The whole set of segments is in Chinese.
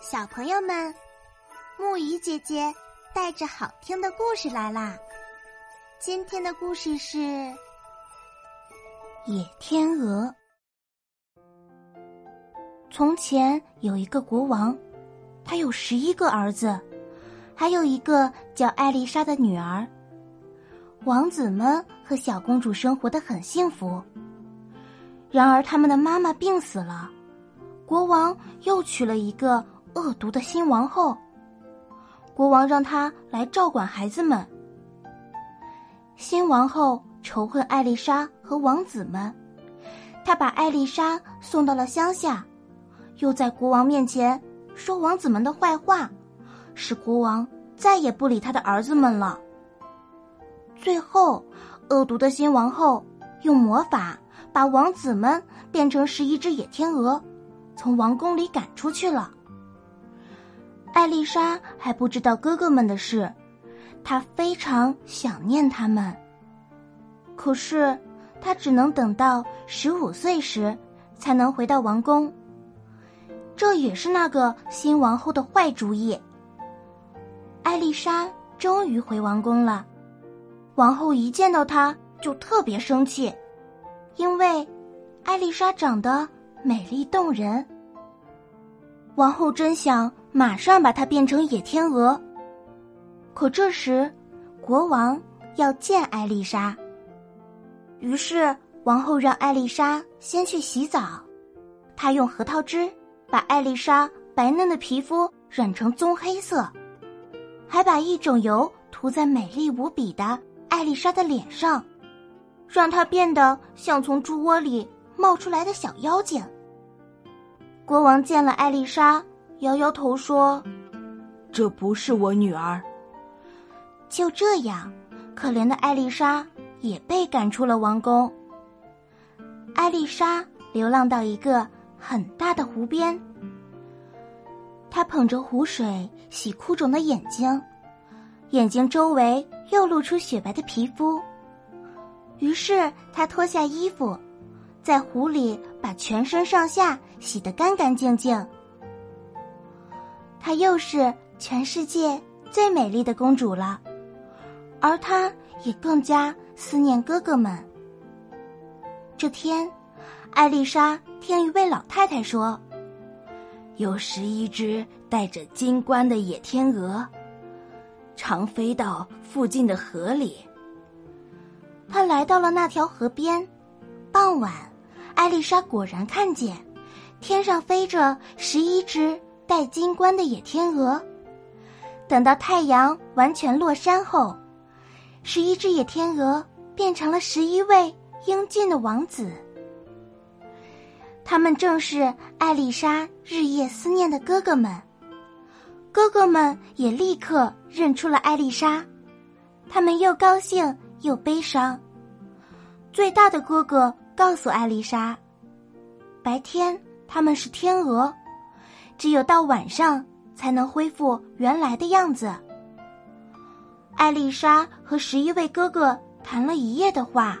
小朋友们，木鱼姐姐带着好听的故事来啦！今天的故事是《野天鹅》。从前有一个国王，他有十一个儿子，还有一个叫艾丽莎的女儿。王子们和小公主生活的很幸福。然而，他们的妈妈病死了，国王又娶了一个。恶毒的新王后，国王让她来照管孩子们。新王后仇恨艾丽莎和王子们，她把艾丽莎送到了乡下，又在国王面前说王子们的坏话，使国王再也不理他的儿子们了。最后，恶毒的新王后用魔法把王子们变成十一只野天鹅，从王宫里赶出去了。艾丽莎还不知道哥哥们的事，她非常想念他们。可是，她只能等到十五岁时才能回到王宫。这也是那个新王后的坏主意。艾丽莎终于回王宫了，王后一见到她就特别生气，因为艾丽莎长得美丽动人。王后真想。马上把它变成野天鹅。可这时，国王要见艾丽莎。于是，王后让艾丽莎先去洗澡。她用核桃汁把艾丽莎白嫩的皮肤染成棕黑色，还把一种油涂在美丽无比的艾丽莎的脸上，让她变得像从猪窝里冒出来的小妖精。国王见了艾丽莎。摇摇头说：“这不是我女儿。”就这样，可怜的艾丽莎也被赶出了王宫。艾丽莎流浪到一个很大的湖边，她捧着湖水洗哭肿的眼睛，眼睛周围又露出雪白的皮肤。于是她脱下衣服，在湖里把全身上下洗得干干净净。她又是全世界最美丽的公主了，而她也更加思念哥哥们。这天，艾丽莎听一位老太太说，有十一只带着金冠的野天鹅，常飞到附近的河里。她来到了那条河边，傍晚，艾丽莎果然看见天上飞着十一只。戴金冠的野天鹅，等到太阳完全落山后，十一只野天鹅变成了十一位英俊的王子。他们正是艾丽莎日夜思念的哥哥们。哥哥们也立刻认出了艾丽莎，他们又高兴又悲伤。最大的哥哥告诉艾丽莎，白天他们是天鹅。只有到晚上才能恢复原来的样子。艾丽莎和十一位哥哥谈了一夜的话，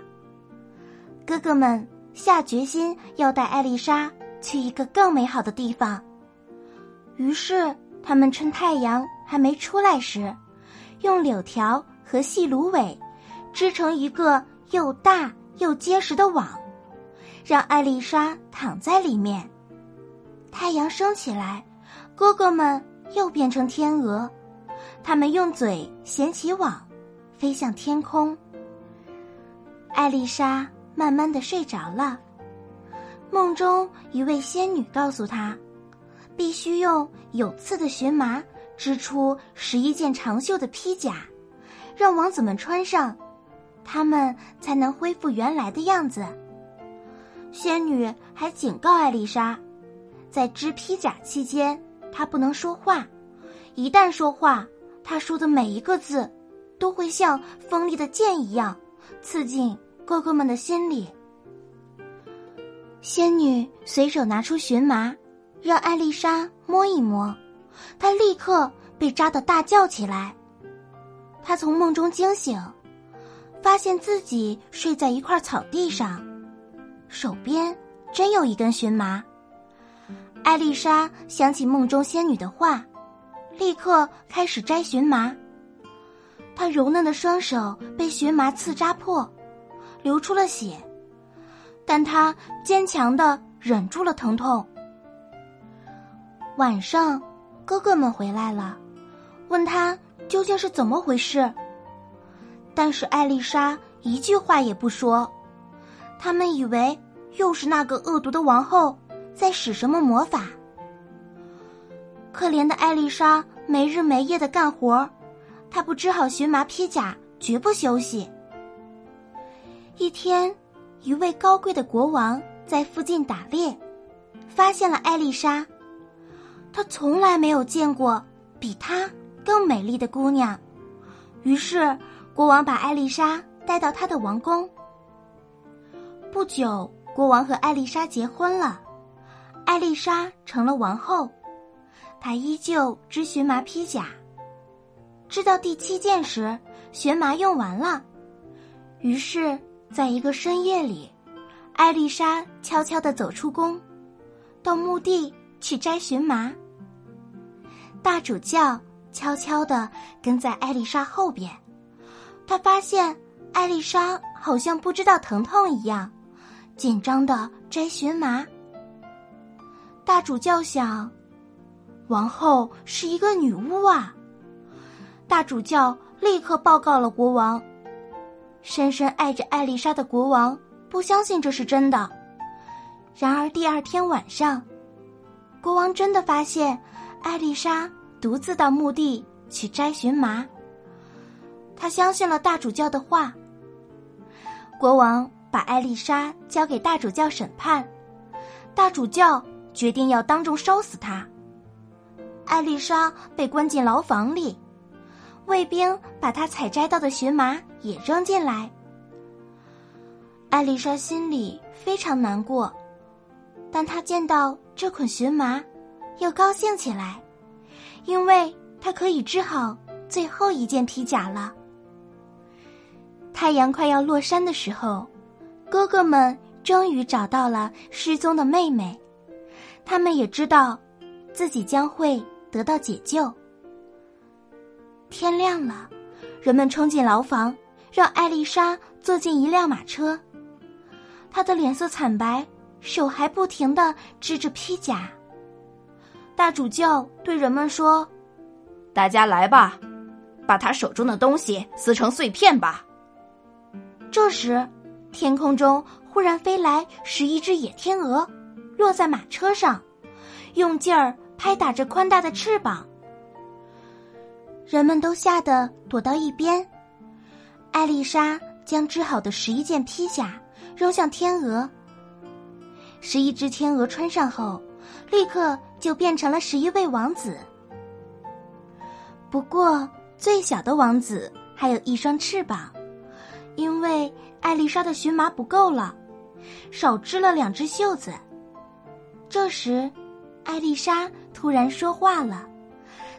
哥哥们下决心要带艾丽莎去一个更美好的地方。于是，他们趁太阳还没出来时，用柳条和细芦苇织成一个又大又结实的网，让艾丽莎躺在里面。太阳升起来，哥哥们又变成天鹅，他们用嘴衔起网，飞向天空。艾丽莎慢慢的睡着了，梦中一位仙女告诉她，必须用有刺的荨麻织出十一件长袖的披甲，让王子们穿上，他们才能恢复原来的样子。仙女还警告艾丽莎。在织披甲期间，他不能说话。一旦说话，他说的每一个字，都会像锋利的剑一样，刺进哥哥们的心里。仙女随手拿出荨麻，让艾丽莎摸一摸，她立刻被扎得大叫起来。她从梦中惊醒，发现自己睡在一块草地上，手边真有一根荨麻。艾丽莎想起梦中仙女的话，立刻开始摘荨麻。她柔嫩的双手被荨麻刺扎破，流出了血，但她坚强的忍住了疼痛。晚上，哥哥们回来了，问他究竟是怎么回事。但是艾丽莎一句话也不说，他们以为又是那个恶毒的王后在使什么魔法。可怜的艾丽莎没日没夜的干活，她不织好荨麻披甲，绝不休息。一天，一位高贵的国王在附近打猎，发现了艾丽莎。他从来没有见过比她更美丽的姑娘，于是国王把艾丽莎带到他的王宫。不久，国王和艾丽莎结婚了，艾丽莎成了王后。她依旧织荨麻披甲，织到第七件时，荨麻用完了。于是，在一个深夜里，艾丽莎悄悄的走出宫，到墓地。去摘荨麻。大主教悄悄的跟在艾丽莎后边，他发现艾丽莎好像不知道疼痛一样，紧张的摘荨麻。大主教想，王后是一个女巫啊！大主教立刻报告了国王。深深爱着艾丽莎的国王不相信这是真的。然而第二天晚上。国王真的发现，艾丽莎独自到墓地去摘荨麻。他相信了大主教的话。国王把艾丽莎交给大主教审判，大主教决定要当众烧死他。艾丽莎被关进牢房里，卫兵把她采摘到的荨麻也扔进来。艾丽莎心里非常难过。但她见到这捆荨麻，又高兴起来，因为她可以织好最后一件披甲了。太阳快要落山的时候，哥哥们终于找到了失踪的妹妹，他们也知道自己将会得到解救。天亮了，人们冲进牢房，让艾丽莎坐进一辆马车，她的脸色惨白。手还不停的织着披甲。大主教对人们说：“大家来吧，把他手中的东西撕成碎片吧。”这时，天空中忽然飞来十一只野天鹅，落在马车上，用劲儿拍打着宽大的翅膀。人们都吓得躲到一边。艾丽莎将织好的十一件披甲扔向天鹅。十一只天鹅穿上后，立刻就变成了十一位王子。不过，最小的王子还有一双翅膀，因为艾丽莎的荨麻不够了，少织了两只袖子。这时，艾丽莎突然说话了，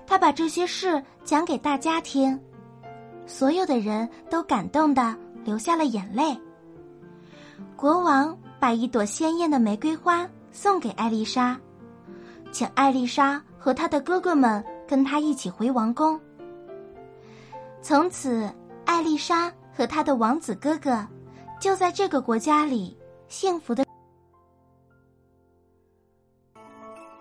她把这些事讲给大家听，所有的人都感动的流下了眼泪。国王。把一朵鲜艳的玫瑰花送给艾丽莎，请艾丽莎和她的哥哥们跟她一起回王宫。从此，艾丽莎和她的王子哥哥就在这个国家里幸福的。